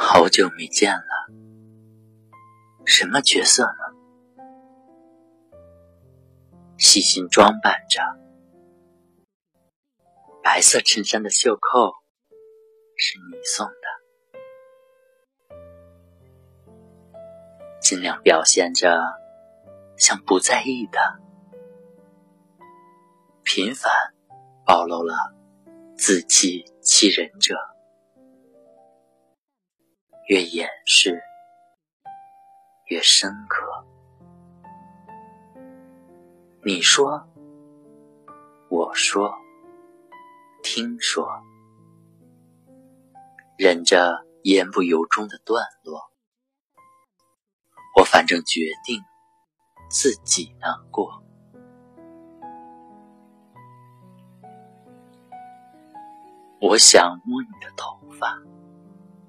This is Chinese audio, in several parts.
好久没见了，什么角色呢？细心装扮着，白色衬衫的袖扣。是你送的，尽量表现着。像不在意的，频繁暴露了自欺欺人者。越掩饰，越深刻。你说，我说，听说，忍着言不由衷的段落，我反正决定自己难过。我想摸你的头发。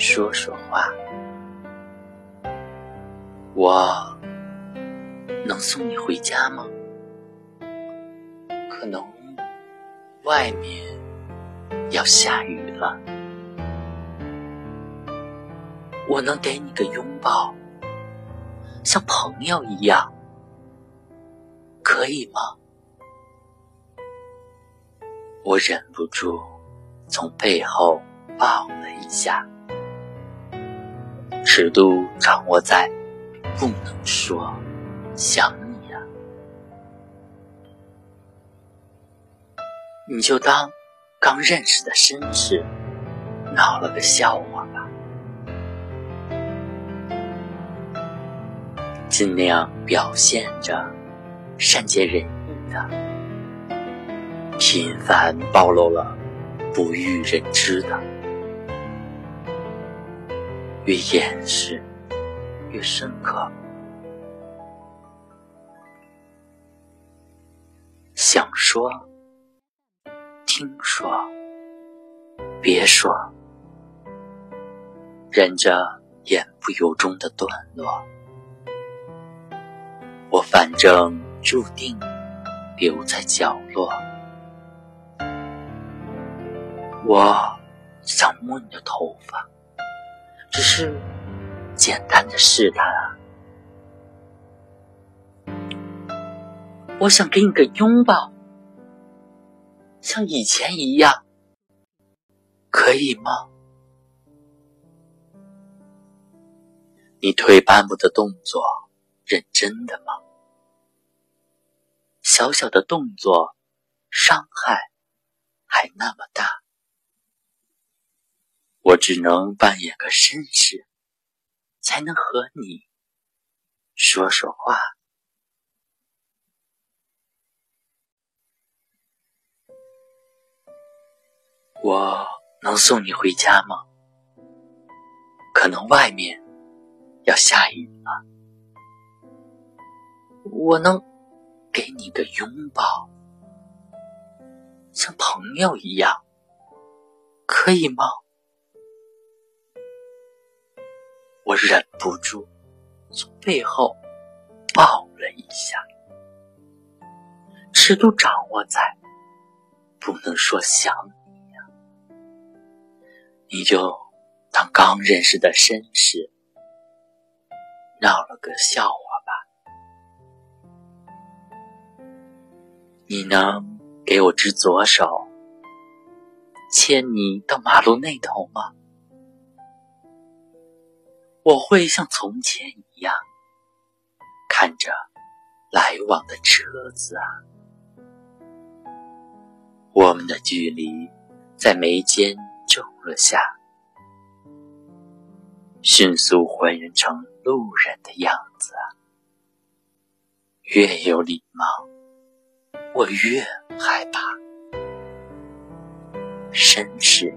说说话，我能送你回家吗？可能外面要下雨了，我能给你个拥抱，像朋友一样，可以吗？我忍不住从背后抱了一下。尺度掌握在不能说想你呀，你就当刚认识的绅士闹了个笑话吧，尽量表现着善解人意的，频繁暴露了不欲人知的。越掩饰，越深刻。想说，听说，别说，忍着言不由衷的段落。我反正注定留在角落。我想摸你的头发。只是简单的试探啊！我想给你个拥抱，像以前一样，可以吗？你退半步的动作，认真的吗？小小的动作，伤害还那么大。我只能扮演个绅士，才能和你说说话。我能送你回家吗？可能外面要下雨了。我能给你个拥抱，像朋友一样，可以吗？忍不住从背后抱了一下，尺度掌握在不能说想你呀，你就当刚认识的绅士闹了个笑话吧。你能给我只左手，牵你到马路那头吗？我会像从前一样看着来往的车子啊，我们的距离在眉间皱了下，迅速还原成路人的样子啊。越有礼貌，我越害怕。绅士。